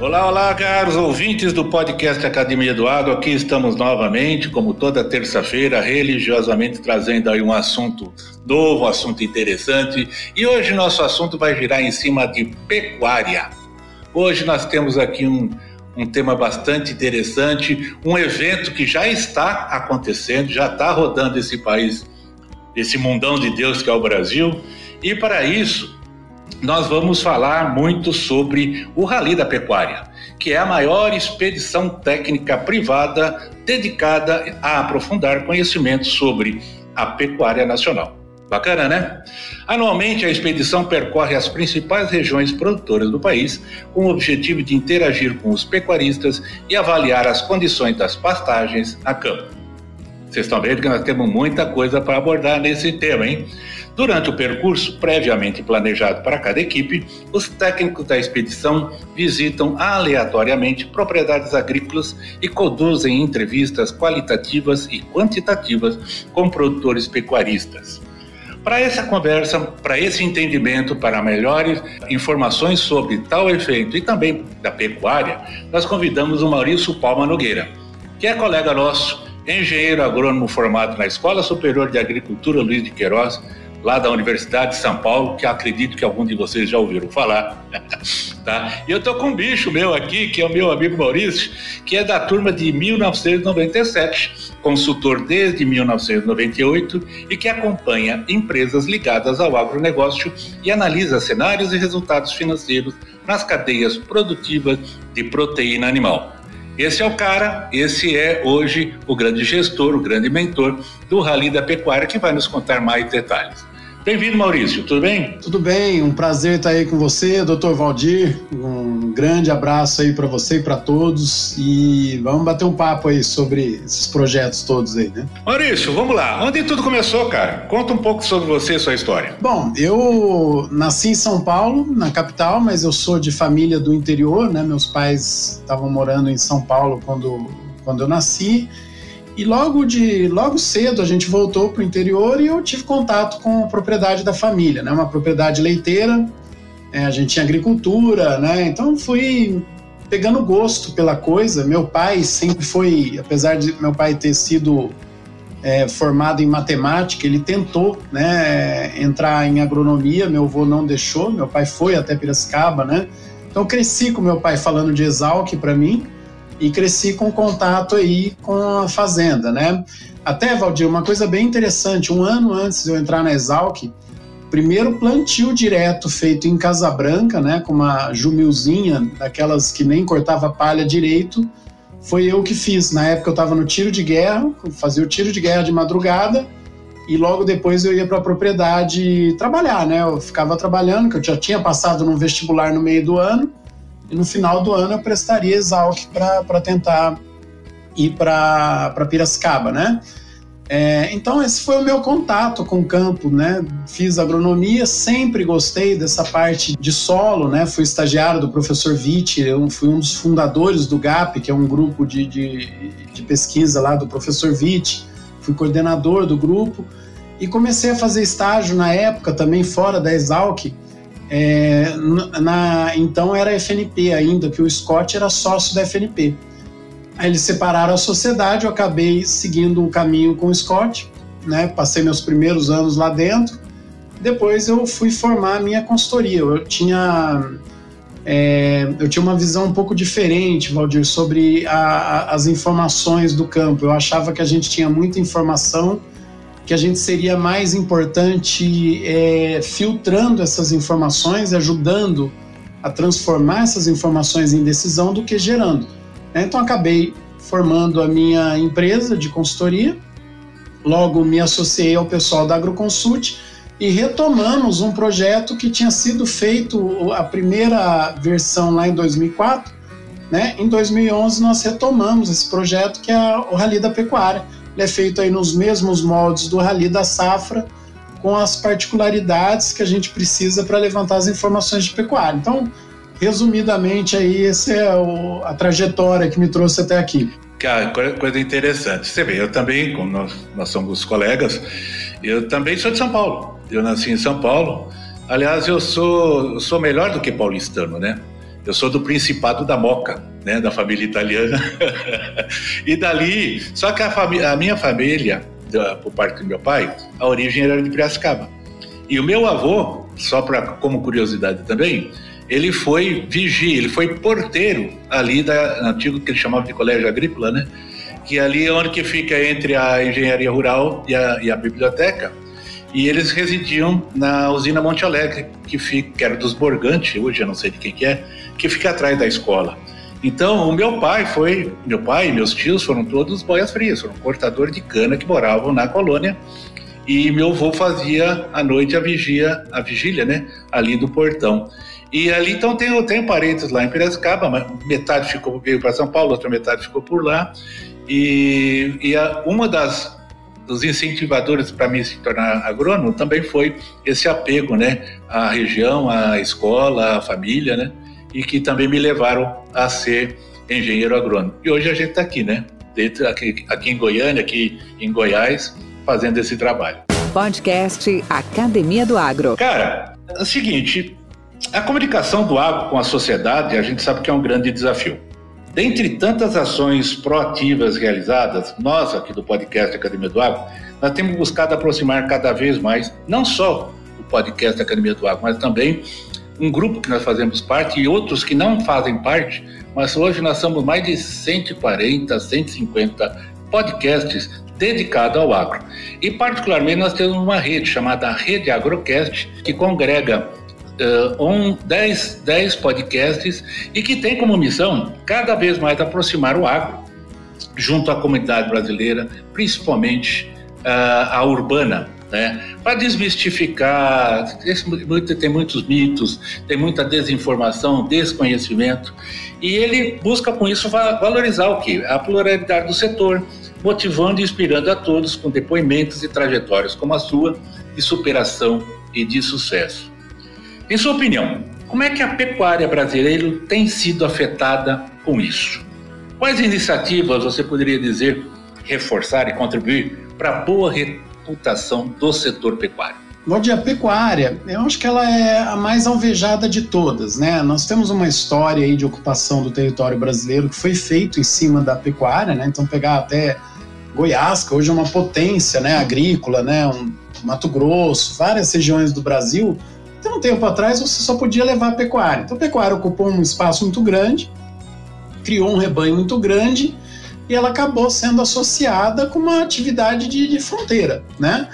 Olá, olá, caros ouvintes do podcast Academia do Agro. Aqui estamos novamente, como toda terça-feira, religiosamente trazendo aí um assunto novo, um assunto interessante. E hoje nosso assunto vai girar em cima de pecuária. Hoje nós temos aqui um, um tema bastante interessante, um evento que já está acontecendo, já está rodando esse país, esse mundão de Deus que é o Brasil. E para isso, nós vamos falar muito sobre o Rally da Pecuária, que é a maior expedição técnica privada dedicada a aprofundar conhecimentos sobre a pecuária nacional. Bacana, né? Anualmente, a expedição percorre as principais regiões produtoras do país com o objetivo de interagir com os pecuaristas e avaliar as condições das pastagens a campo. Vocês estão vendo que nós temos muita coisa para abordar nesse tema, hein? Durante o percurso previamente planejado para cada equipe, os técnicos da expedição visitam aleatoriamente propriedades agrícolas e conduzem entrevistas qualitativas e quantitativas com produtores pecuaristas. Para essa conversa, para esse entendimento, para melhores informações sobre tal efeito e também da pecuária, nós convidamos o Maurício Palma Nogueira, que é colega nosso, engenheiro agrônomo formado na Escola Superior de Agricultura Luiz de Queiroz, lá da Universidade de São Paulo, que acredito que algum de vocês já ouviram falar. tá? E eu tô com um bicho meu aqui, que é o meu amigo Maurício, que é da turma de 1997, consultor desde 1998 e que acompanha empresas ligadas ao agronegócio e analisa cenários e resultados financeiros nas cadeias produtivas de proteína animal. Esse é o cara, esse é hoje o grande gestor, o grande mentor do Rally da Pecuária, que vai nos contar mais detalhes. Bem-vindo, Maurício, tudo bem? Tudo bem, um prazer estar aí com você, doutor Valdir. Um grande abraço aí para você e para todos. E vamos bater um papo aí sobre esses projetos todos aí, né? Maurício, vamos lá. Onde tudo começou, cara? Conta um pouco sobre você e sua história. Bom, eu nasci em São Paulo, na capital, mas eu sou de família do interior, né? Meus pais estavam morando em São Paulo quando, quando eu nasci. E logo de logo cedo a gente voltou para o interior e eu tive contato com a propriedade da família, né? Uma propriedade leiteira. É, a gente tinha agricultura, né? Então fui pegando gosto pela coisa. Meu pai sempre foi, apesar de meu pai ter sido é, formado em matemática, ele tentou né, entrar em agronomia, meu avô não deixou, meu pai foi até Piracicaba, né? Então cresci com meu pai falando de Exalc para mim, e cresci com contato aí com a fazenda, né? Até, Valdir, uma coisa bem interessante, um ano antes de eu entrar na Exalc, primeiro plantio direto feito em Casa Branca, né, com uma jumilzinha, daquelas que nem cortava palha direito, foi eu que fiz. Na época eu estava no tiro de guerra, fazia o tiro de guerra de madrugada, e logo depois eu ia para a propriedade trabalhar, né? Eu ficava trabalhando, que eu já tinha passado no vestibular no meio do ano, e no final do ano eu prestaria Exalc para tentar ir para Piracicaba, né? É, então esse foi o meu contato com o campo, né? Fiz agronomia, sempre gostei dessa parte de solo, né? Fui estagiário do professor Vitti, eu fui um dos fundadores do GAP, que é um grupo de, de, de pesquisa lá do professor Vitti. Fui coordenador do grupo e comecei a fazer estágio na época também fora da Exalc, é, na, então era FNP ainda, que o Scott era sócio da FNP. Aí eles separaram a sociedade, eu acabei seguindo o caminho com o Scott, né? Passei meus primeiros anos lá dentro. Depois eu fui formar a minha consultoria. Eu tinha é, eu tinha uma visão um pouco diferente, Valdir, sobre a, a, as informações do campo. Eu achava que a gente tinha muita informação que a gente seria mais importante é, filtrando essas informações, ajudando a transformar essas informações em decisão do que gerando. Né? Então acabei formando a minha empresa de consultoria, logo me associei ao pessoal da AgroConsult e retomamos um projeto que tinha sido feito a primeira versão lá em 2004, né? Em 2011 nós retomamos esse projeto que é o Rally da Pecuária é feito aí nos mesmos moldes do Rally da Safra, com as particularidades que a gente precisa para levantar as informações de pecuária. Então, resumidamente aí, essa é o, a trajetória que me trouxe até aqui. Cara, coisa interessante. Você vê, eu também, como nós, nós somos colegas, eu também sou de São Paulo. Eu nasci em São Paulo. Aliás, eu sou, eu sou melhor do que paulistano, né? Eu sou do Principado da Moca, né, da família italiana. e dali, só que a, a minha família, da, por parte do meu pai, a origem era de Piracicaba. E o meu avô, só para como curiosidade também, ele foi vigia, ele foi porteiro ali da antigo que ele chamava de colégio agrícola, né? Que ali é onde que fica entre a engenharia rural e a, e a biblioteca. E eles residiam na usina Monte Alegre, que, fica, que era dos Borgante, hoje eu não sei de quem que é, que fica atrás da escola. Então, o meu pai foi, meu pai e meus tios foram todos boias frias, foram cortadores de cana que moravam na colônia. E meu avô fazia à noite a vigia, a vigília, né, ali do portão. E ali, então, tenho, tenho parentes lá em Piracicaba, mas metade ficou, veio para São Paulo, outra metade ficou por lá. E, e a, uma das dos incentivadores para mim se tornar agrônomo também foi esse apego, né, à região, à escola, à família, né, e que também me levaram a ser engenheiro agrônomo. E hoje a gente está aqui, né, aqui, aqui em Goiânia, aqui em Goiás, fazendo esse trabalho. Podcast Academia do Agro. Cara, é o seguinte, a comunicação do agro com a sociedade, a gente sabe que é um grande desafio. Dentre tantas ações proativas realizadas, nós aqui do podcast Academia do Agro, nós temos buscado aproximar cada vez mais, não só o podcast Academia do Agro, mas também um grupo que nós fazemos parte e outros que não fazem parte, mas hoje nós somos mais de 140, 150 podcasts dedicados ao agro. E particularmente nós temos uma rede chamada Rede Agrocast, que congrega uh, um, 10, 10 podcasts e que tem como missão cada vez mais aproximar o agro junto à comunidade brasileira, principalmente uh, a urbana, né? Para desmistificar, tem muitos mitos, tem muita desinformação, desconhecimento, e ele busca com isso valorizar o que? A pluralidade do setor, motivando e inspirando a todos com depoimentos e trajetórias como a sua de superação e de sucesso. Em sua opinião, como é que a pecuária brasileira tem sido afetada com isso? Quais iniciativas você poderia dizer reforçar e contribuir para a boa reputação do setor pecuário? Bom dia, a pecuária, eu acho que ela é a mais alvejada de todas, né? Nós temos uma história aí de ocupação do território brasileiro que foi feito em cima da pecuária, né? Então pegar até Goiás, que hoje é uma potência, né, agrícola, né, um Mato Grosso, várias regiões do Brasil então, um tempo atrás, você só podia levar a pecuária. Então, a pecuária ocupou um espaço muito grande, criou um rebanho muito grande e ela acabou sendo associada com uma atividade de, de fronteira, né?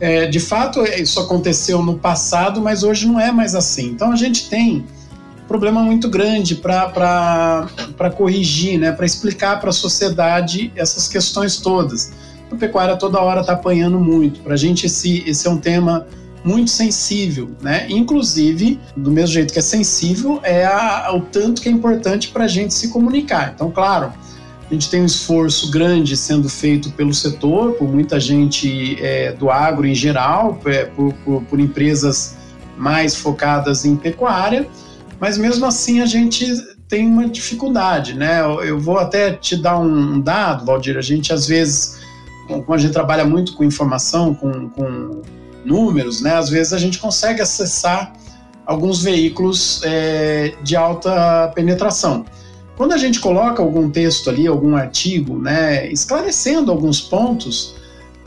É, de fato, isso aconteceu no passado, mas hoje não é mais assim. Então, a gente tem um problema muito grande para corrigir, né? para explicar para a sociedade essas questões todas. A pecuária toda hora está apanhando muito. Para a gente, esse, esse é um tema muito sensível, né? Inclusive, do mesmo jeito que é sensível, é a, o tanto que é importante para a gente se comunicar. Então, claro, a gente tem um esforço grande sendo feito pelo setor, por muita gente é, do agro em geral, é, por, por, por empresas mais focadas em pecuária, mas mesmo assim a gente tem uma dificuldade, né? Eu vou até te dar um dado, Valdir, a gente às vezes, como a gente trabalha muito com informação, com, com números, né, às vezes a gente consegue acessar alguns veículos é, de alta penetração. Quando a gente coloca algum texto ali, algum artigo, né, esclarecendo alguns pontos,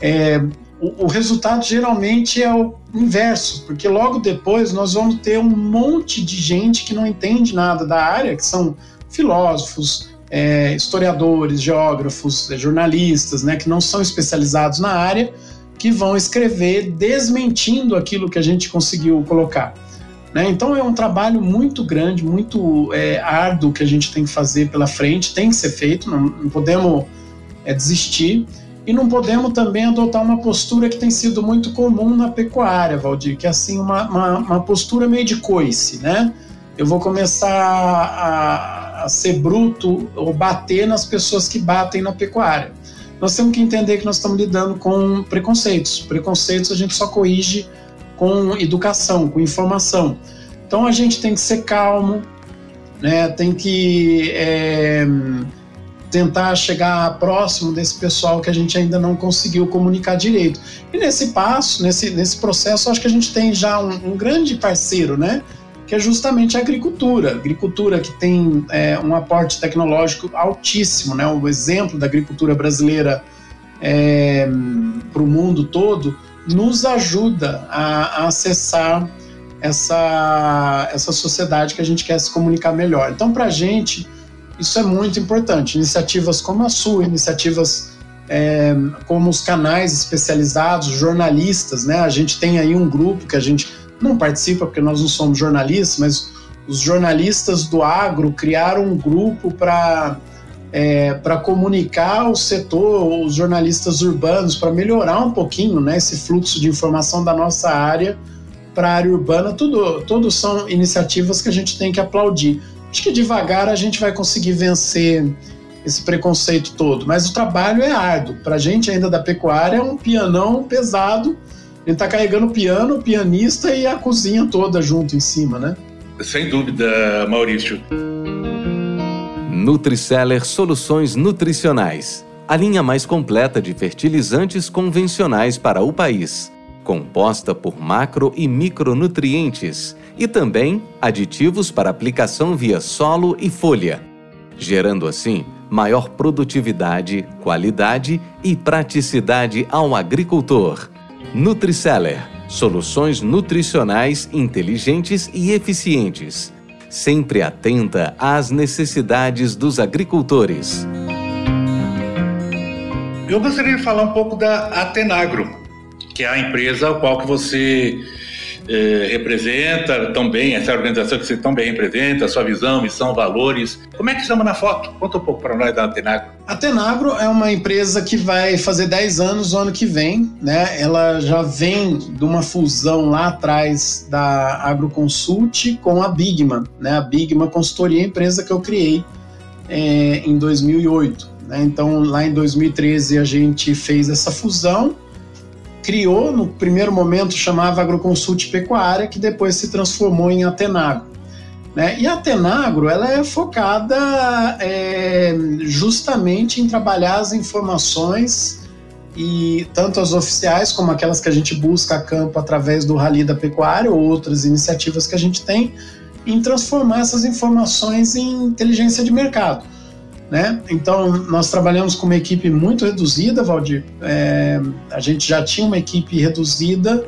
é, o, o, resultado geralmente é o inverso, porque logo depois nós vamos ter um monte de gente que não entende nada da área, que são filósofos, é, historiadores, geógrafos, jornalistas, né, que não são especializados na área, que vão escrever desmentindo aquilo que a gente conseguiu colocar. Né? Então é um trabalho muito grande, muito é, árduo que a gente tem que fazer pela frente, tem que ser feito, não, não podemos é, desistir e não podemos também adotar uma postura que tem sido muito comum na pecuária, Valdir, que é assim uma, uma, uma postura meio de coice, né? Eu vou começar a, a ser bruto ou bater nas pessoas que batem na pecuária. nós temos que entender que nós estamos lidando com preconceitos. Preconceitos a gente só corrige com educação, com informação. Então a gente tem que ser calmo, né? tem que é, tentar chegar próximo desse pessoal que a gente ainda não conseguiu comunicar direito. E nesse passo, nesse, nesse processo, acho que a gente tem já um, um grande parceiro, né? que é justamente a agricultura. Agricultura que tem é, um aporte tecnológico altíssimo, né? O exemplo da agricultura brasileira é, para o mundo todo nos ajuda a, a, acessar essa, essa sociedade que a gente quer se comunicar melhor. Então, para a gente, isso é muito importante. Iniciativas como a sua, iniciativas é, como os canais especializados, jornalistas, né? A gente tem aí um grupo que a gente não participa porque nós não somos jornalistas, mas os jornalistas do agro criaram um grupo para é, para comunicar o setor, os jornalistas urbanos, para melhorar um pouquinho né, esse fluxo de informação da nossa área para a área urbana. Tudo, tudo são iniciativas que a gente tem que aplaudir. Acho que devagar a gente vai conseguir vencer esse preconceito todo, mas o trabalho é árduo. Para a gente ainda da pecuária é um pianão pesado ele tá carregando o piano, o pianista e a cozinha toda junto em cima, né? Sem dúvida, Maurício. Nutriceller Soluções Nutricionais. A linha mais completa de fertilizantes convencionais para o país. Composta por macro e micronutrientes e também aditivos para aplicação via solo e folha, gerando assim maior produtividade, qualidade e praticidade ao agricultor. Nutriceller soluções nutricionais inteligentes e eficientes, sempre atenta às necessidades dos agricultores. Eu gostaria de falar um pouco da Atenagro, que é a empresa a qual que você eh, representa tão bem, essa organização que você tão bem representa, sua visão, missão, valores. Como é que estamos na foto? Conta um pouco para nós da Atenagro. A Atenagro é uma empresa que vai fazer 10 anos no ano que vem, né? Ela já vem de uma fusão lá atrás da Agroconsult com a Bigma, né? A Bigma Consultoria é a empresa que eu criei é, em 2008. Né? Então, lá em 2013 a gente fez essa fusão criou, no primeiro momento chamava Agroconsult Pecuária, que depois se transformou em Atenagro. Né? E a Atenagro ela é focada é, justamente em trabalhar as informações e tanto as oficiais como aquelas que a gente busca a campo através do Rally da Pecuária ou outras iniciativas que a gente tem, em transformar essas informações em inteligência de mercado. Né? Então, nós trabalhamos com uma equipe muito reduzida, Valdir. É, a gente já tinha uma equipe reduzida,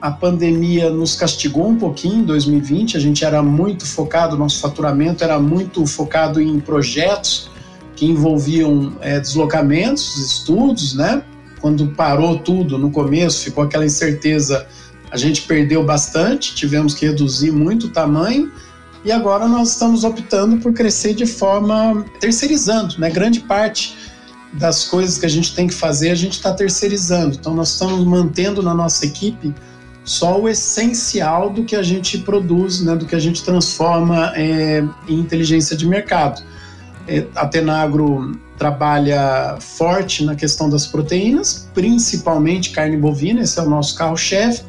a pandemia nos castigou um pouquinho em 2020, a gente era muito focado, nosso faturamento era muito focado em projetos que envolviam é, deslocamentos, estudos, né? Quando parou tudo no começo, ficou aquela incerteza, a gente perdeu bastante, tivemos que reduzir muito o tamanho, e agora nós estamos optando por crescer de forma terceirizando, né? Grande parte das coisas que a gente tem que fazer a gente está terceirizando. Então nós estamos mantendo na nossa equipe só o essencial do que a gente produz, né? Do que a gente transforma é, em inteligência de mercado. É, a Tenagro trabalha forte na questão das proteínas, principalmente carne bovina, esse é o nosso carro-chefe,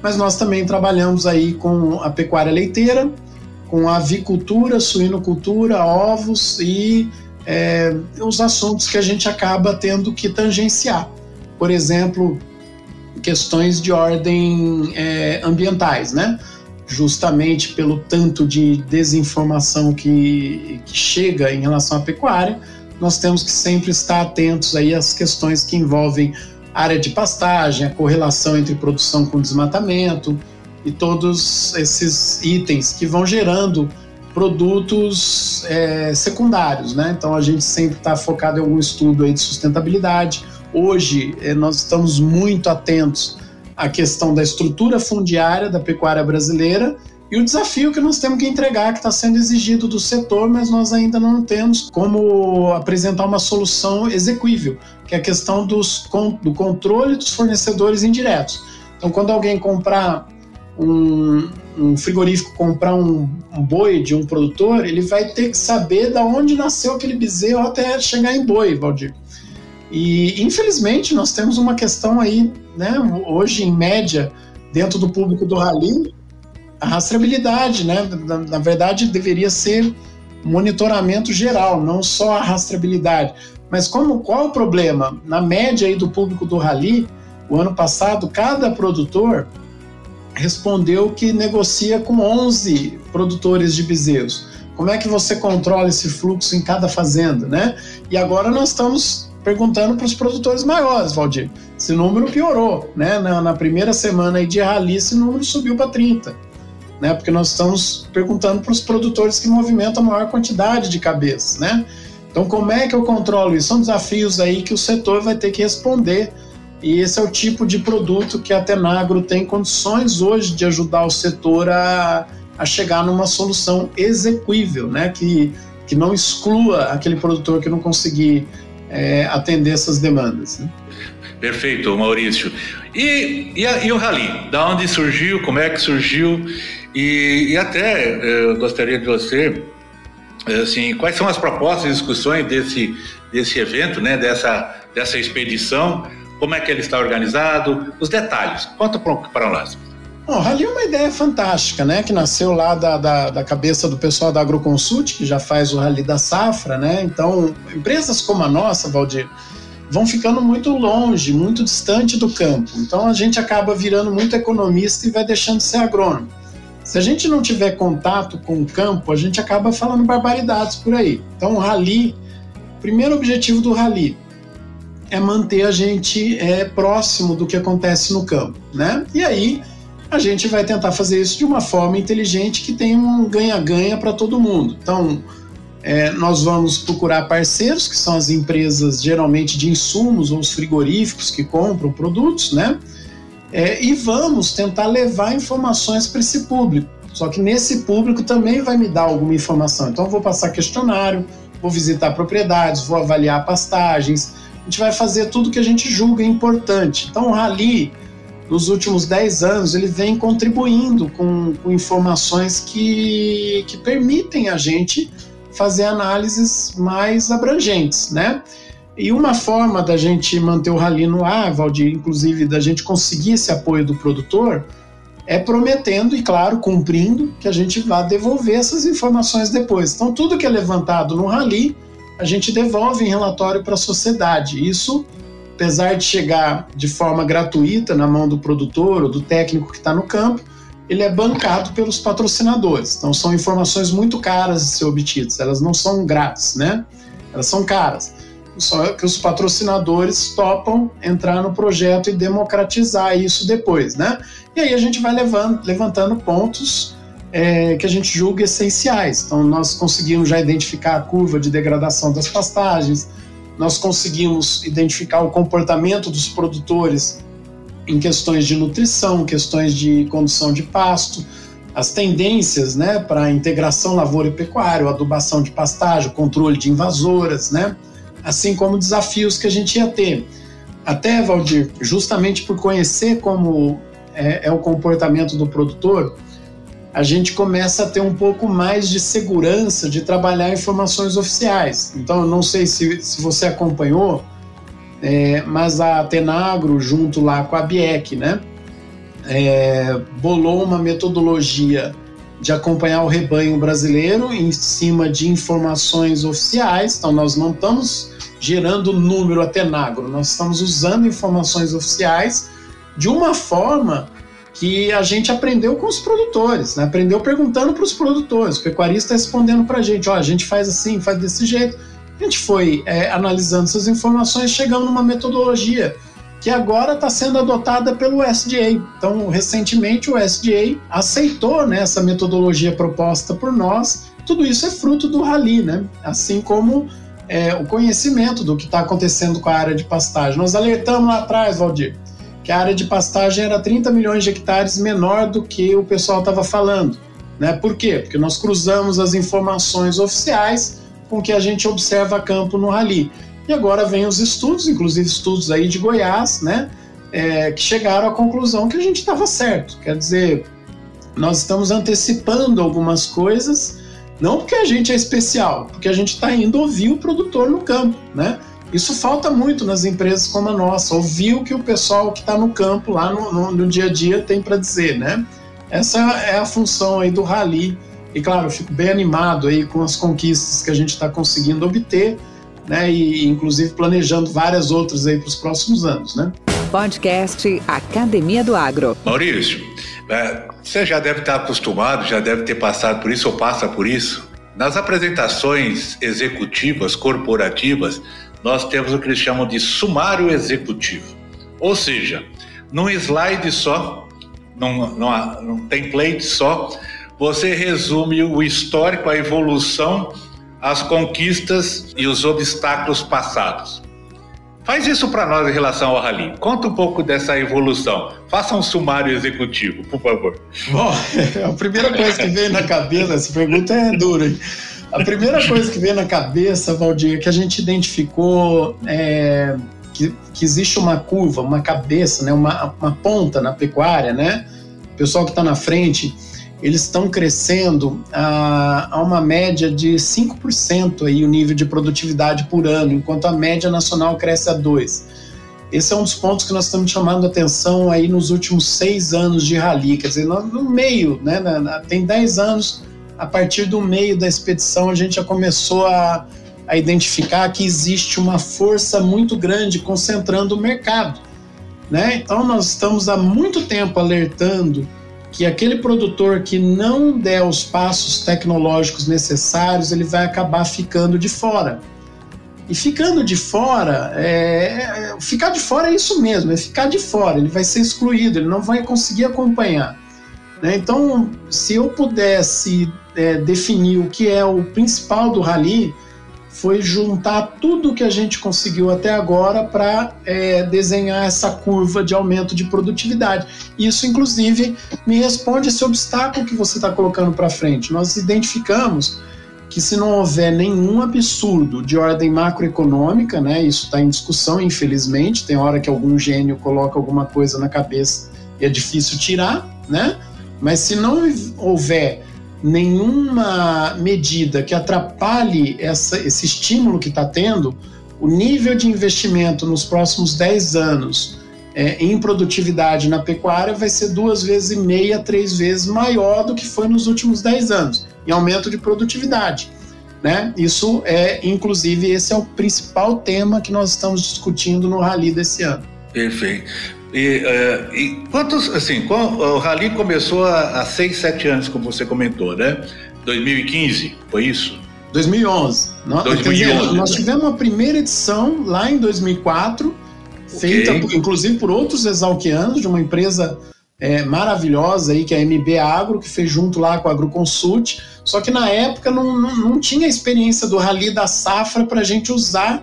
mas nós também trabalhamos aí com a pecuária leiteira, com avicultura, suinocultura, ovos e é, os assuntos que a gente acaba tendo que tangenciar. Por exemplo, questões de ordem é, ambientais, né? Justamente pelo tanto de desinformação que, que chega em relação à pecuária, nós temos que sempre estar atentos aí às questões que envolvem área de pastagem, a correlação entre produção com desmatamento, e todos esses itens que vão gerando produtos é, secundários, né? Então a gente sempre está focado em algum estudo aí de sustentabilidade. Hoje é, nós estamos muito atentos à questão da estrutura fundiária da pecuária brasileira e o desafio que nós temos que entregar, que está sendo exigido do setor, mas nós ainda não temos como apresentar uma solução execuível, que é a questão dos, do controle dos fornecedores indiretos. Então, quando alguém comprar um, um frigorífico comprar um, um, boi de um produtor, ele vai ter que saber da onde nasceu aquele bezerro até chegar em boi, Valdir. E infelizmente nós temos uma questão aí, né, hoje em média, dentro do público do rally, a rastreabilidade, né? Na, na verdade, deveria ser monitoramento geral, não só a rastreabilidade. Mas como qual o problema? Na média aí do público do rally, o ano passado, cada produtor respondeu que negocia com 11 produtores de bezerros. Como é que você controla esse fluxo em cada fazenda, né? E agora nós estamos perguntando para os produtores maiores, Valdir. Esse número piorou, né? Na, na primeira semana de rally, esse número subiu para 30, né? Porque nós estamos perguntando para os produtores que movimentam a maior quantidade de cabeças, né? Então, como é que eu controlo isso? São desafios aí que o setor vai ter que responder. E esse é o tipo de produto que a Tenagro tem condições hoje de ajudar o setor a, a chegar numa solução execuível, né? Que, que não exclua aquele produtor que não conseguir é, atender essas demandas. Né? Perfeito, Maurício. E, e, e, o Rally? Da onde surgiu? Como é que surgiu? E, e até eu gostaria de você, assim, quais são as propostas e discussões desse, desse evento, né, dessa, dessa expedição? Como é que ele está organizado? Os detalhes. Conta para nós. Bom, o Rally é uma ideia fantástica, né? Que nasceu lá da, da, da, cabeça do pessoal da Agroconsult, que já faz o Rally da Safra, né? Então, empresas como a nossa, Valdir, vão ficando muito longe, muito distante do campo. Então, a gente acaba virando muito economista e vai deixando de ser agrônomo. Se a gente não tiver contato com o campo, a gente acaba falando barbaridades por aí. Então, o Rally, primeiro objetivo do Rally é manter a gente é, próximo do que acontece no campo, né? E aí a gente vai tentar fazer isso de uma forma inteligente que tenha um ganha-ganha para todo mundo. Então, é, nós vamos procurar parceiros, que são as empresas geralmente de insumos ou os frigoríficos que compram produtos, né? É, e vamos tentar levar informações para esse público. Só que nesse público também vai me dar alguma informação. Então, eu vou passar questionário, vou visitar propriedades, vou avaliar pastagens. Gente vai fazer tudo que a gente julga importante. Então, o Rally nos últimos 10 anos, ele vem contribuindo com, com informações que, que permitem a gente fazer análises mais abrangentes, né? E uma forma da gente manter o rally no ar, Valdir, inclusive da gente conseguir esse apoio do produtor, é prometendo e, claro, cumprindo que a gente vá devolver essas informações depois. Então, tudo que é levantado no rally, a gente devolve em relatório para a sociedade. Isso apesar de chegar de forma gratuita na mão do produtor ou do técnico que está no campo, ele é bancado pelos patrocinadores. Então são informações muito caras de ser obtidas, elas não são grátis, né? Elas são caras. Só que os patrocinadores topam entrar no projeto e democratizar isso depois, né? E aí a gente vai levantando pontos é, que a gente julga essenciais. Então nós conseguimos já identificar a curva de degradação das pastagens, nós conseguimos identificar o comportamento dos produtores em questões de nutrição, questões de condução de pasto, as tendências né, para integração lavoura e pecuária, adubação de pastagem, controle de invasoras, né, assim como desafios que a gente ia ter. Até, Valdir, justamente por conhecer como é, é o comportamento do produtor, a gente começa a ter um pouco mais de segurança de trabalhar informações oficiais. Então, eu não sei se, se você acompanhou, é, mas a Tenagro, junto lá com a BIEC, né, é, bolou uma metodologia de acompanhar o rebanho brasileiro em cima de informações oficiais. Então, nós não estamos gerando número a Tenagro, nós estamos usando informações oficiais de uma forma que a gente aprendeu com os produtores, né? aprendeu perguntando para os produtores, o pecuarista respondendo para a gente, ó, a gente faz assim, faz desse jeito. A gente foi é, analisando essas informações, chegando numa metodologia que agora está sendo adotada pelo SDA. Então, recentemente o SDA aceitou né, essa metodologia proposta por nós. Tudo isso é fruto do Rally, né? Assim como é, o conhecimento do que está acontecendo com a área de pastagem. Nós alertamos lá atrás, Valdir, que a área de pastagem era 30 milhões de hectares menor do que o pessoal estava falando. Né? Por quê? Porque nós cruzamos as informações oficiais com o que a gente observa a campo no Rally. E agora vem os estudos, inclusive estudos aí de Goiás, né? É, que chegaram à conclusão que a gente estava certo. Quer dizer, nós estamos antecipando algumas coisas, não porque a gente é especial, porque a gente está indo ouvir o produtor no campo, né? Isso falta muito nas empresas como a nossa, ouvir o que o pessoal que está no campo, lá no, no, no dia a dia, tem para dizer, né? Essa é a função aí do Rally. E claro, eu fico bem animado aí com as conquistas que a gente está conseguindo obter, né? E inclusive planejando várias outras aí para os próximos anos, né? Podcast Academia do Agro. Maurício, é, você já deve estar acostumado, já deve ter passado por isso ou passa por isso. Nas apresentações executivas, corporativas, nós temos o que eles chamam de sumário executivo. Ou seja, num slide só, num, num, num template só, você resume o histórico, a evolução, as conquistas e os obstáculos passados. Faz isso para nós em relação ao rally. Conta um pouco dessa evolução. Faça um sumário executivo, por favor. Bom, a primeira coisa que veio na cabeça, essa pergunta é dura. Hein? A primeira coisa que veio na cabeça, Valdir, é que a gente identificou é, que, que, existe uma curva, uma cabeça, né, uma, uma ponta na pecuária, né? O pessoal que está na frente, eles estão crescendo a, a, uma média de 5% aí o nível de produtividade por ano, enquanto a média nacional cresce a 2%. Esse é um dos pontos que nós estamos chamando atenção aí nos últimos seis anos de rally, quer dizer, no meio, né, tem 10 anos a partir do meio da expedição, a gente já começou a, a identificar que existe uma força muito grande concentrando o mercado. Né? Então, nós estamos há muito tempo alertando que aquele produtor que não der os passos tecnológicos necessários, ele vai acabar ficando de fora. E ficando de fora, é, é, ficar de fora é isso mesmo, é ficar de fora, ele vai ser excluído, ele não vai conseguir acompanhar. Né? Então, se eu pudesse é, definir o que é o principal do rally foi juntar tudo que a gente conseguiu até agora para é, desenhar essa curva de aumento de produtividade. Isso, inclusive, me responde esse obstáculo que você está colocando para frente. Nós identificamos que se não houver nenhum absurdo de ordem macroeconômica, né, isso está em discussão, infelizmente, tem hora que algum gênio coloca alguma coisa na cabeça e é difícil tirar, né? Mas se não houver nenhuma medida que atrapalhe essa, esse estímulo que está tendo, o nível de investimento nos próximos 10 anos é, em produtividade na pecuária vai ser duas vezes e meia, três vezes maior do que foi nos últimos 10 anos, em aumento de produtividade. Né? Isso é, inclusive, esse é o principal tema que nós estamos discutindo no Rally desse ano. Perfeito. E, uh, e, quantos, assim, o Rally começou há, há seis, sete anos, como você comentou, né? 2015, foi isso? 2011. 2011 dizer, nós tivemos a primeira edição lá em 2004, okay. feita inclusive por outros exalquianos, de uma empresa é, maravilhosa aí, que é a MB Agro, que fez junto lá com a Agroconsult. Só que na época não, não, não tinha experiência do Rally da Safra para a gente usar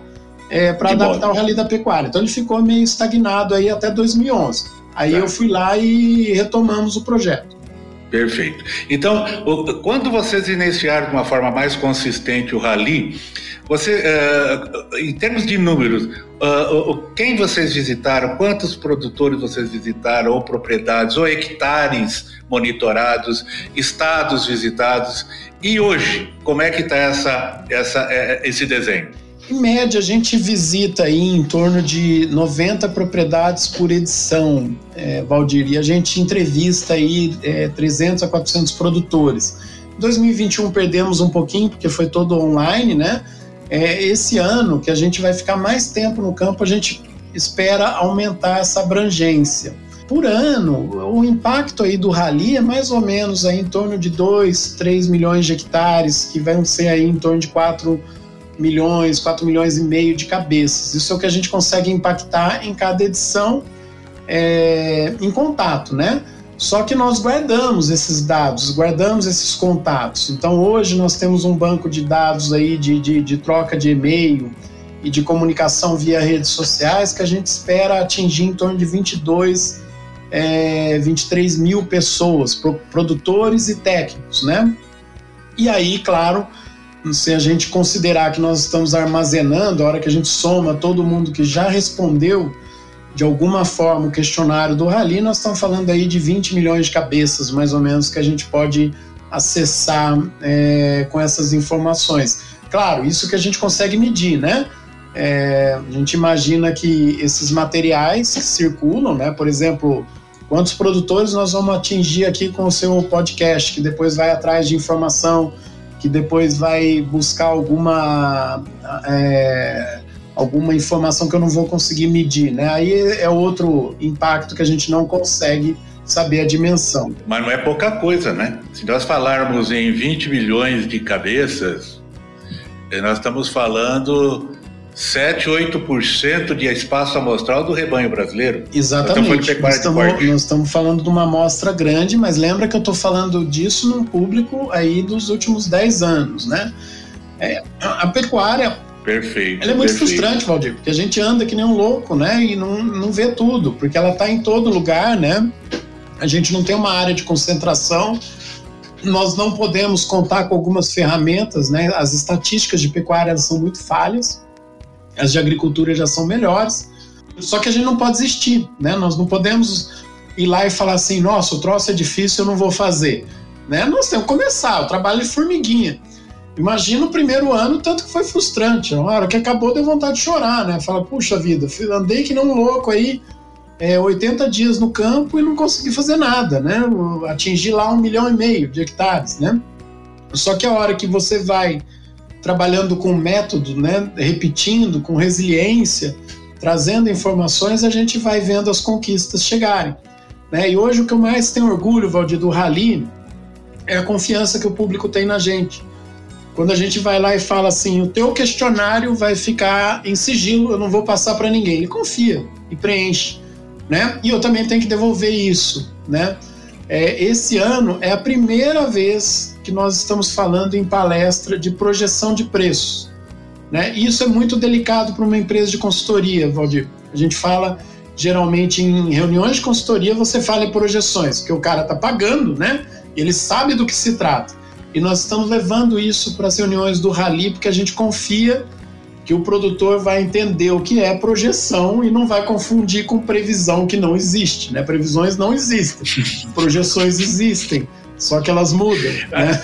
é, para adaptar o Rally da Pecuária. Então ele ficou meio estagnado aí até 2011. Aí tá. eu fui lá e retomamos o projeto. Perfeito. Então, quando vocês iniciaram de uma forma mais consistente o Rally, você, uh, em termos de números, uh, quem vocês visitaram, quantos produtores vocês visitaram, ou propriedades, ou hectares monitorados, estados visitados, e hoje, como é que está essa, essa, é, esse desenho? Em média, a gente visita aí em torno de 90 propriedades por edição, é, Valdir, e a gente entrevista aí é, 300 a 400 produtores. Em 2021 perdemos um pouquinho, porque foi todo online, né? É, esse ano, que a gente vai ficar mais tempo no campo, a gente espera aumentar essa abrangência. Por ano, o impacto aí do rally é mais ou menos aí em torno de 2, 3 milhões de hectares, que vão ser aí em torno de 4 milhões, 4 milhões e meio de cabeças. Isso é o que a gente consegue impactar em cada edição é, em contato, né? Só que nós guardamos esses dados, guardamos esses contatos. Então hoje nós temos um banco de dados aí de, de, de troca de e-mail e de comunicação via redes sociais que a gente espera atingir em torno de 22, é, 23 mil pessoas, produtores e técnicos, né? E aí, claro, se a gente considerar que nós estamos armazenando, a hora que a gente soma todo mundo que já respondeu de alguma forma o questionário do Rally, nós estamos falando aí de 20 milhões de cabeças, mais ou menos, que a gente pode acessar é, com essas informações. Claro, isso que a gente consegue medir, né? É, a gente imagina que esses materiais que circulam, né, por exemplo, quantos produtores nós vamos atingir aqui com o seu podcast, que depois vai atrás de informação, que depois vai buscar alguma é, alguma informação que eu não vou conseguir medir, né? Aí é outro impacto que a gente não consegue saber a dimensão. Mas não é pouca coisa, né? Se nós falarmos em 20 milhões de cabeças, eh, nós estamos falando 7, 8% de espaço amostral do rebanho brasileiro. Exatamente. Nós estamos, nós estamos falando de uma amostra grande, mas lembra que eu estou falando disso num público aí dos últimos 10 anos, né? É, a pecuária Perfeito. Ela é muito perfeito. frustrante, Valdir, porque a gente anda que nem um louco, né? E não, não vê tudo, porque ela está em todo lugar, né? A gente não tem uma área de concentração. Nós não podemos contar com algumas ferramentas, né? As estatísticas de pecuária são muito falhas, as de agricultura já são melhores. Só que a gente não pode desistir, né? Nós não podemos ir lá e falar assim: nossa, o troço é difícil, eu não vou fazer. Né? Nós temos que começar, o trabalho de formiguinha. Imagina o primeiro ano, tanto que foi frustrante. Na hora que acabou, deu vontade de chorar, né? Fala, puxa vida, andei que não louco aí, é, 80 dias no campo e não consegui fazer nada, né? Atingi lá um milhão e meio de hectares, né? Só que a hora que você vai trabalhando com método, né? Repetindo, com resiliência, trazendo informações, a gente vai vendo as conquistas chegarem. Né? E hoje o que eu mais tenho orgulho, Valdir, do Rally é a confiança que o público tem na gente. Quando a gente vai lá e fala assim, o teu questionário vai ficar em sigilo, eu não vou passar para ninguém. Ele confia e preenche, né? E eu também tenho que devolver isso, né? É, esse ano é a primeira vez que nós estamos falando em palestra de projeção de preços, né? Isso é muito delicado para uma empresa de consultoria, Valdir. A gente fala geralmente em reuniões de consultoria você fala em projeções, porque o cara está pagando, né? Ele sabe do que se trata. E nós estamos levando isso para as reuniões do Rally, porque a gente confia que o produtor vai entender o que é projeção e não vai confundir com previsão que não existe. Né? Previsões não existem, projeções existem, só que elas mudam. Né?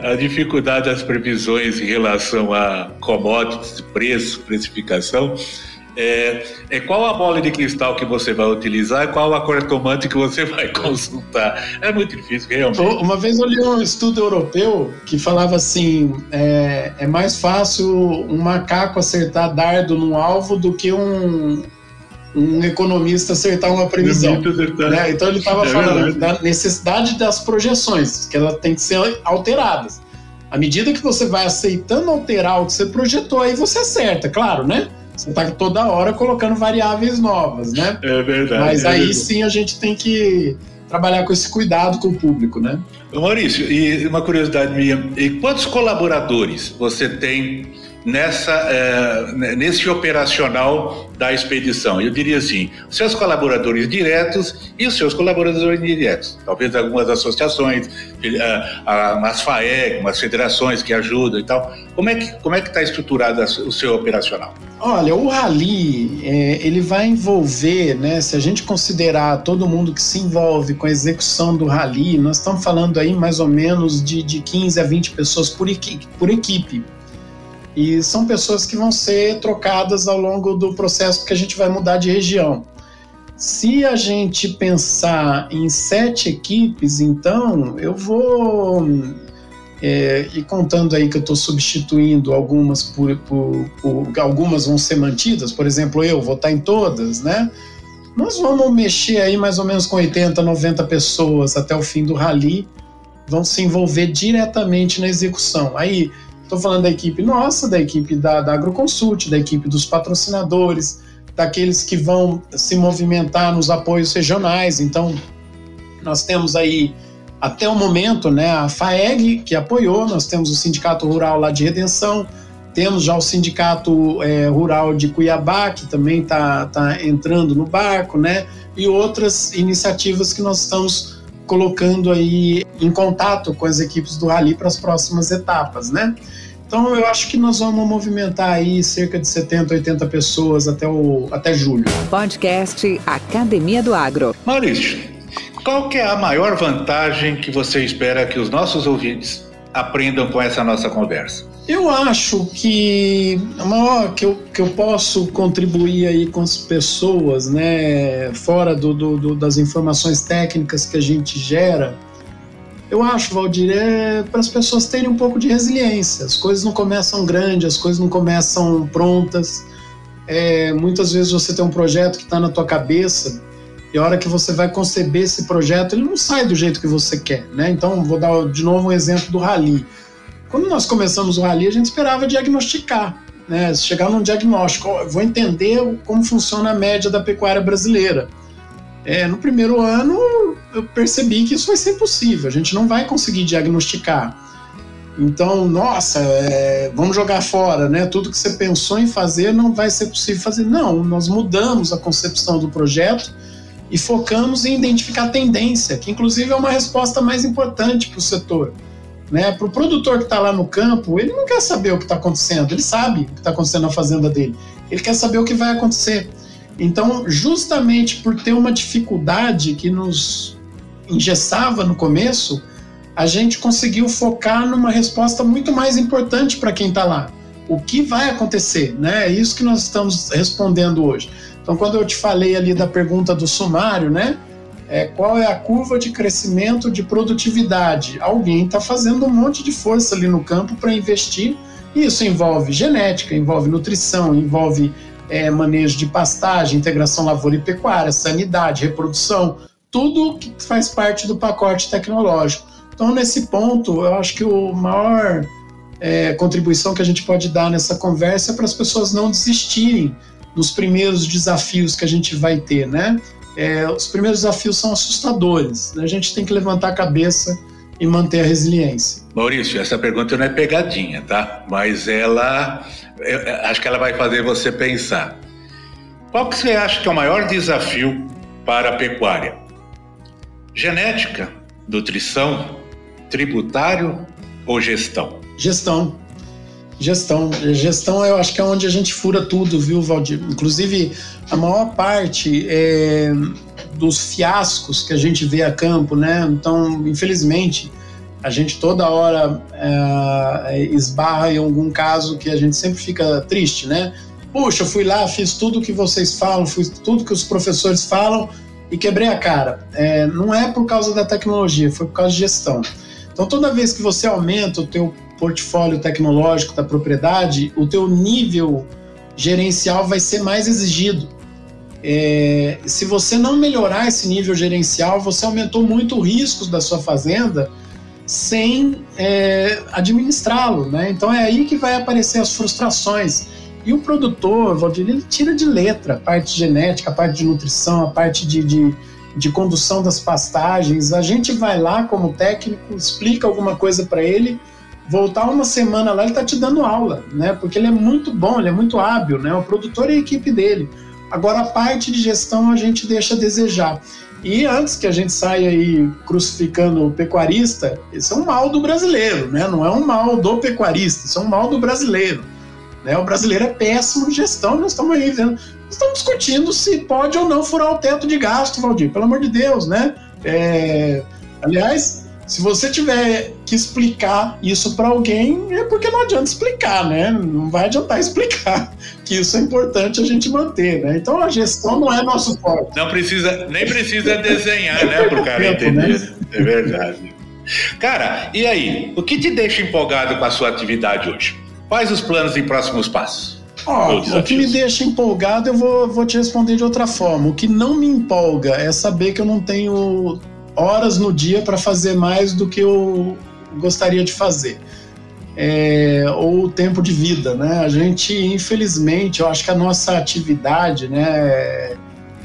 A dificuldade das previsões em relação a commodities, preço, precificação, é, é, qual a bola de cristal que você vai utilizar e qual a cartomante que você vai consultar. É muito difícil, realmente. Uma vez eu li um estudo europeu que falava assim: é, é mais fácil um macaco acertar dardo num alvo do que um, um economista acertar uma previsão. Né? Então ele estava é falando verdade. da necessidade das projeções, que elas têm que ser alteradas. À medida que você vai aceitando alterar o que você projetou, aí você acerta, claro, né? Você está toda hora colocando variáveis novas, né? É verdade. Mas é aí verdade. sim a gente tem que trabalhar com esse cuidado com o público, né? Maurício, e uma curiosidade minha, e quantos colaboradores você tem nessa é, nesse operacional da expedição? Eu diria assim, seus colaboradores diretos e os seus colaboradores indiretos. Talvez algumas associações, as FAEG, umas federações que ajudam e tal. Como é que como é que está estruturado o seu operacional? Olha, o rally é, ele vai envolver, né? Se a gente considerar todo mundo que se envolve com a execução do rally, nós estamos falando aí mais ou menos de, de 15 a 20 pessoas por equipe, por equipe. E são pessoas que vão ser trocadas ao longo do processo que a gente vai mudar de região. Se a gente pensar em sete equipes, então eu vou é, e contando aí que eu estou substituindo algumas por, por, por, algumas vão ser mantidas, por exemplo, eu vou estar em todas, né? Nós vamos mexer aí mais ou menos com 80, 90 pessoas até o fim do rally, vão se envolver diretamente na execução. Aí estou falando da equipe nossa, da equipe da, da Agroconsult, da equipe dos patrocinadores, daqueles que vão se movimentar nos apoios regionais. Então, nós temos aí até o momento, né, a FAEG, que apoiou, nós temos o Sindicato Rural lá de Redenção, temos já o Sindicato é, Rural de Cuiabá, que também está tá entrando no barco, né, e outras iniciativas que nós estamos colocando aí em contato com as equipes do Rally para as próximas etapas, né. Então eu acho que nós vamos movimentar aí cerca de 70, 80 pessoas até, o, até julho. Podcast Academia do Agro. Maurício, qual que é a maior vantagem que você espera que os nossos ouvintes aprendam com essa nossa conversa? Eu acho que a maior que eu, que eu posso contribuir aí com as pessoas, né, fora do, do, do das informações técnicas que a gente gera, eu acho, Valdir, é para as pessoas terem um pouco de resiliência. As coisas não começam grandes, as coisas não começam prontas. É, muitas vezes você tem um projeto que está na tua cabeça e a hora que você vai conceber esse projeto, ele não sai do jeito que você quer, né? Então, vou dar de novo um exemplo do rally. Quando nós começamos o rally, a gente esperava diagnosticar, né? Chegar num diagnóstico, vou entender como funciona a média da pecuária brasileira. É, no primeiro ano, eu percebi que isso vai ser impossível, a gente não vai conseguir diagnosticar. Então, nossa, é, vamos jogar fora, né? Tudo que você pensou em fazer não vai ser possível fazer. Não, nós mudamos a concepção do projeto e focamos em identificar tendência, que inclusive é uma resposta mais importante para o setor. Né? Para o produtor que está lá no campo, ele não quer saber o que está acontecendo, ele sabe o que está acontecendo na fazenda dele, ele quer saber o que vai acontecer. Então, justamente por ter uma dificuldade que nos engessava no começo, a gente conseguiu focar numa resposta muito mais importante para quem está lá. O que vai acontecer? Né? É isso que nós estamos respondendo hoje. Então, quando eu te falei ali da pergunta do sumário, né? É, qual é a curva de crescimento de produtividade? Alguém está fazendo um monte de força ali no campo para investir. Isso envolve genética, envolve nutrição, envolve é, manejo de pastagem, integração lavoura e pecuária, sanidade, reprodução, tudo que faz parte do pacote tecnológico. Então, nesse ponto, eu acho que o maior é, contribuição que a gente pode dar nessa conversa é para as pessoas não desistirem dos primeiros desafios que a gente vai ter, né? É, os primeiros desafios são assustadores. Né? A gente tem que levantar a cabeça e manter a resiliência. Maurício, essa pergunta não é pegadinha, tá? Mas ela, acho que ela vai fazer você pensar. Qual que você acha que é o maior desafio para a pecuária? Genética, nutrição, tributário ou gestão? Gestão. Gestão. Gestão eu acho que é onde a gente fura tudo, viu, Valdir? Inclusive, a maior parte é, dos fiascos que a gente vê a campo, né? Então, infelizmente, a gente toda hora é, esbarra em algum caso que a gente sempre fica triste, né? Puxa, fui lá, fiz tudo que vocês falam, fiz tudo que os professores falam e quebrei a cara. É, não é por causa da tecnologia, foi por causa de gestão. Então, toda vez que você aumenta o teu portfólio tecnológico da propriedade, o teu nível gerencial vai ser mais exigido. É, se você não melhorar esse nível gerencial, você aumentou muito os riscos da sua fazenda sem é, administrá-lo, né? Então é aí que vai aparecer as frustrações. E o produtor, Valdir, ele tira de letra a parte genética, a parte de nutrição, a parte de, de, de condução das pastagens. A gente vai lá como técnico, explica alguma coisa para ele voltar uma semana lá, ele está te dando aula, né? Porque ele é muito bom, ele é muito hábil, né? O produtor e a equipe dele. Agora, a parte de gestão a gente deixa a desejar. E antes que a gente saia aí crucificando o pecuarista, isso é um mal do brasileiro, né? Não é um mal do pecuarista, isso é um mal do brasileiro. Né? O brasileiro é péssimo de gestão, nós estamos aí vendo. Estamos discutindo se pode ou não furar o teto de gasto, Valdir, pelo amor de Deus, né? É... Aliás, se você tiver que explicar isso para alguém, é porque não adianta explicar, né? Não vai adiantar explicar que isso é importante a gente manter, né? Então a gestão não é nosso forte. Não precisa, nem precisa desenhar, né, para o cara tempo, entender. Né? É verdade. Cara, e aí? O que te deixa empolgado com a sua atividade hoje? Quais os planos e próximos passos? Oh, o que me deixa empolgado, eu vou, vou te responder de outra forma. O que não me empolga é saber que eu não tenho horas no dia para fazer mais do que eu gostaria de fazer. É, ou tempo de vida, né? A gente, infelizmente, eu acho que a nossa atividade, né,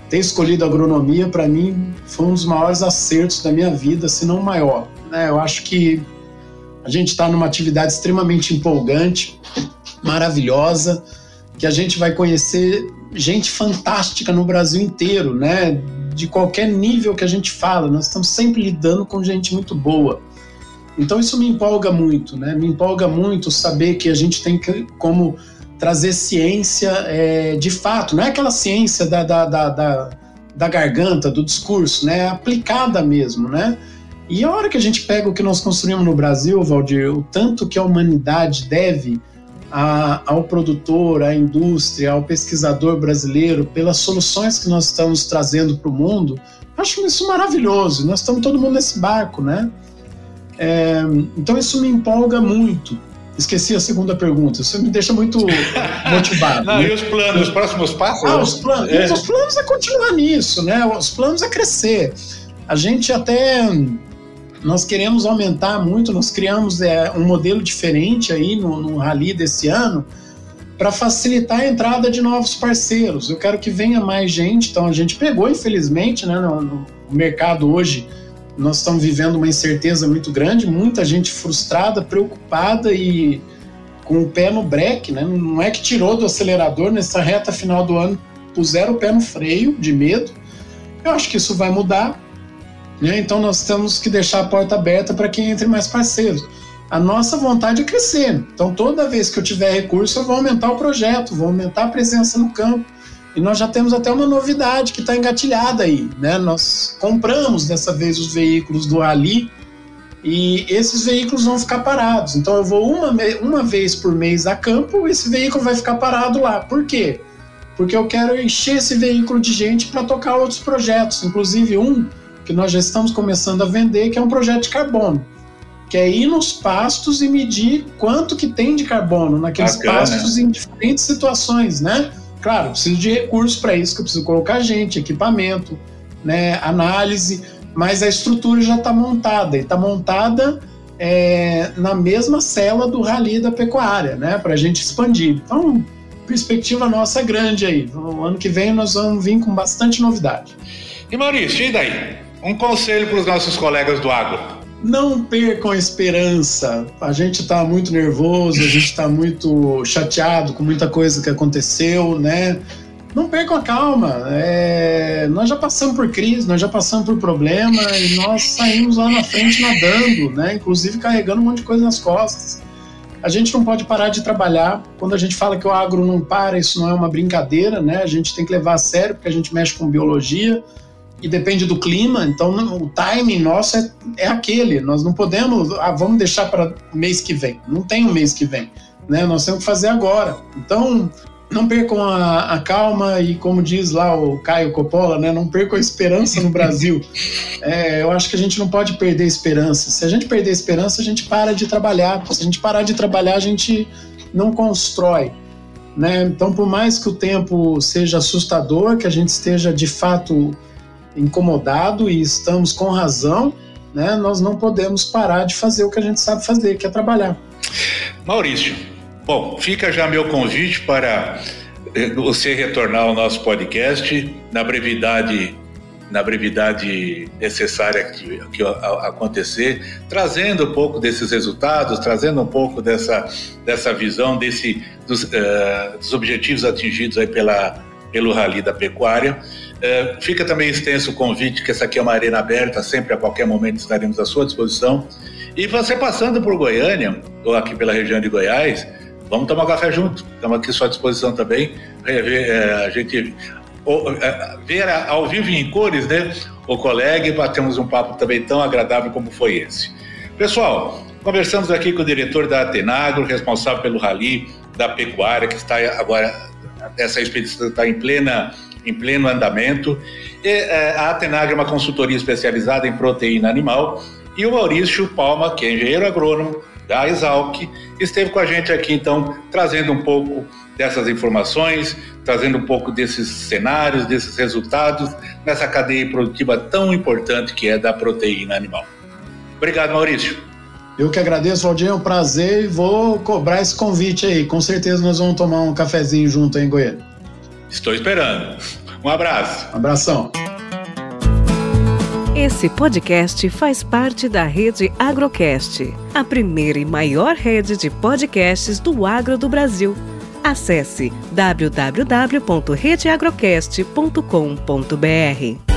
ter escolhido agronomia para mim foi um dos maiores acertos da minha vida, se não o maior. Né? Eu acho que a gente está numa atividade extremamente empolgante, maravilhosa, que a gente vai conhecer gente fantástica no Brasil inteiro, né? de qualquer nível que a gente fala, nós estamos sempre lidando com gente muito boa. Então isso me empolga muito, né? Me empolga muito saber que a gente tem que, como trazer ciência é, de fato, não é aquela ciência da, da, da, da, da garganta, do discurso, né? É aplicada mesmo, né? E a hora que a gente pega o que nós construímos no Brasil, Valdir, o tanto que a humanidade deve a, ao produtor, à indústria, ao pesquisador brasileiro, pelas soluções que nós estamos trazendo para o mundo, acho isso maravilhoso. Nós estamos todo mundo nesse barco, né? É, então isso me empolga muito. Esqueci a segunda pergunta. Isso me deixa muito motivado. Não, né? E os planos, os próximos passos? Ah, os planos. É. Os planos é continuar nisso, né? Os planos é crescer. A gente até nós queremos aumentar muito, nós criamos é, um modelo diferente aí no, no Rally desse ano para facilitar a entrada de novos parceiros. Eu quero que venha mais gente, então a gente pegou, infelizmente, né, no, no mercado hoje, nós estamos vivendo uma incerteza muito grande, muita gente frustrada, preocupada e com o pé no breque, né? Não é que tirou do acelerador nessa reta final do ano, puseram o pé no freio de medo. Eu acho que isso vai mudar. Né? Então nós temos que deixar a porta aberta para que entre mais parceiros. A nossa vontade é crescer. Então toda vez que eu tiver recurso, eu vou aumentar o projeto, vou aumentar a presença no campo. E nós já temos até uma novidade que está engatilhada aí. Né? Nós compramos dessa vez os veículos do Ali e esses veículos vão ficar parados. Então eu vou uma, uma vez por mês a campo, esse veículo vai ficar parado lá. Por quê? Porque eu quero encher esse veículo de gente para tocar outros projetos, inclusive um que nós já estamos começando a vender, que é um projeto de carbono, que é ir nos pastos e medir quanto que tem de carbono naqueles Bacana. pastos em diferentes situações, né? Claro, preciso de recursos para isso, que eu preciso colocar gente, equipamento, né, análise, mas a estrutura já está montada e está montada é, na mesma cela do rally da pecuária, né, para a gente expandir. Então, perspectiva nossa grande aí. No ano que vem nós vamos vir com bastante novidade. E Maurício, e daí? Um conselho para os nossos colegas do agro. Não percam a esperança. A gente está muito nervoso, a gente está muito chateado com muita coisa que aconteceu, né? Não percam a calma. É... Nós já passamos por crise, nós já passamos por problema e nós saímos lá na frente nadando, né? Inclusive carregando um monte de coisa nas costas. A gente não pode parar de trabalhar. Quando a gente fala que o agro não para, isso não é uma brincadeira, né? A gente tem que levar a sério porque a gente mexe com biologia e depende do clima, então o timing nosso é, é aquele. Nós não podemos, ah, vamos deixar para mês que vem. Não tem o um mês que vem, né? Nós temos que fazer agora. Então, não percam a, a, calma e, como diz lá o Caio Coppola, né? Não percam a esperança no Brasil. É, eu acho que a gente não pode perder esperança. Se a gente perder a esperança, a gente para de trabalhar. Se a gente parar de trabalhar, a gente não constrói. Né? Então, por mais que o tempo seja assustador, que a gente esteja de fato incomodado e estamos com razão, né, nós não podemos parar de fazer o que a gente sabe fazer, que é trabalhar. Maurício, bom, fica já meu convite para eh, você retornar ao nosso podcast na brevidade na brevidade necessária que, que acontecer, trazendo um pouco desses resultados, trazendo um pouco dessa, dessa visão desse, dos, uh, dos objetivos atingidos aí pela, pelo Rally da Pecuária. É, fica também extenso o convite, que essa aqui é uma arena aberta, sempre a qualquer momento estaremos à sua disposição. E você passando por Goiânia, ou aqui pela região de Goiás, vamos tomar café junto. Estamos aqui à sua disposição também. É, a gente é, ver ao vivo em cores, né? O colega e batemos um papo também tão agradável como foi esse. Pessoal, conversamos aqui com o diretor da Atenagro, responsável pelo rally da pecuária, que está agora, essa expedição está em plena em pleno andamento. E, é, a Atenag é uma consultoria especializada em proteína animal e o Maurício Palma, que é engenheiro agrônomo da Exalc, esteve com a gente aqui então trazendo um pouco dessas informações, trazendo um pouco desses cenários, desses resultados nessa cadeia produtiva tão importante que é da proteína animal. Obrigado, Maurício. Eu que agradeço, Valdir, é um prazer e vou cobrar esse convite aí. Com certeza nós vamos tomar um cafezinho junto aí em Goiânia. Estou esperando. Um abraço. Um abração. Esse podcast faz parte da rede Agrocast, a primeira e maior rede de podcasts do agro do Brasil. Acesse www.redeagrocast.com.br.